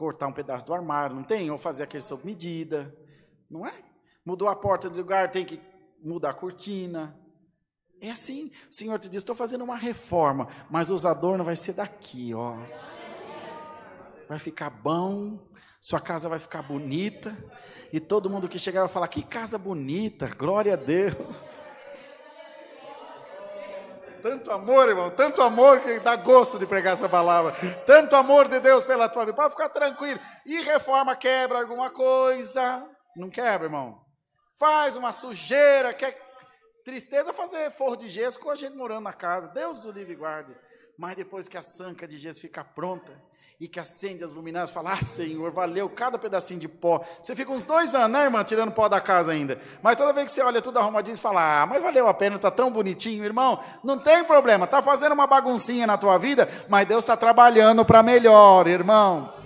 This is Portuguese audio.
cortar um pedaço do armário, não tem? Ou fazer aquele sob medida, não é? Mudou a porta do lugar, tem que mudar a cortina. É assim, o Senhor te diz, estou fazendo uma reforma, mas os adornos vai ser daqui, ó. Vai ficar bom, sua casa vai ficar bonita, e todo mundo que chegar vai falar, que casa bonita, glória a Deus. Tanto amor, irmão, tanto amor que dá gosto de pregar essa palavra. Tanto amor de Deus pela tua vida. Pode ficar tranquilo. E reforma quebra alguma coisa? Não quebra, irmão? Faz uma sujeira, quer tristeza fazer forro de gesso com a gente morando na casa. Deus o livre guarde. Mas depois que a sanca de gesso fica pronta, e que acende as luminárias, fala, ah, Senhor, valeu cada pedacinho de pó. Você fica uns dois anos, né, irmã, tirando pó da casa ainda. Mas toda vez que você olha tudo arrumadinho, você fala, ah, mas valeu a pena, está tão bonitinho, irmão. Não tem problema, está fazendo uma baguncinha na tua vida, mas Deus está trabalhando para melhor, irmão.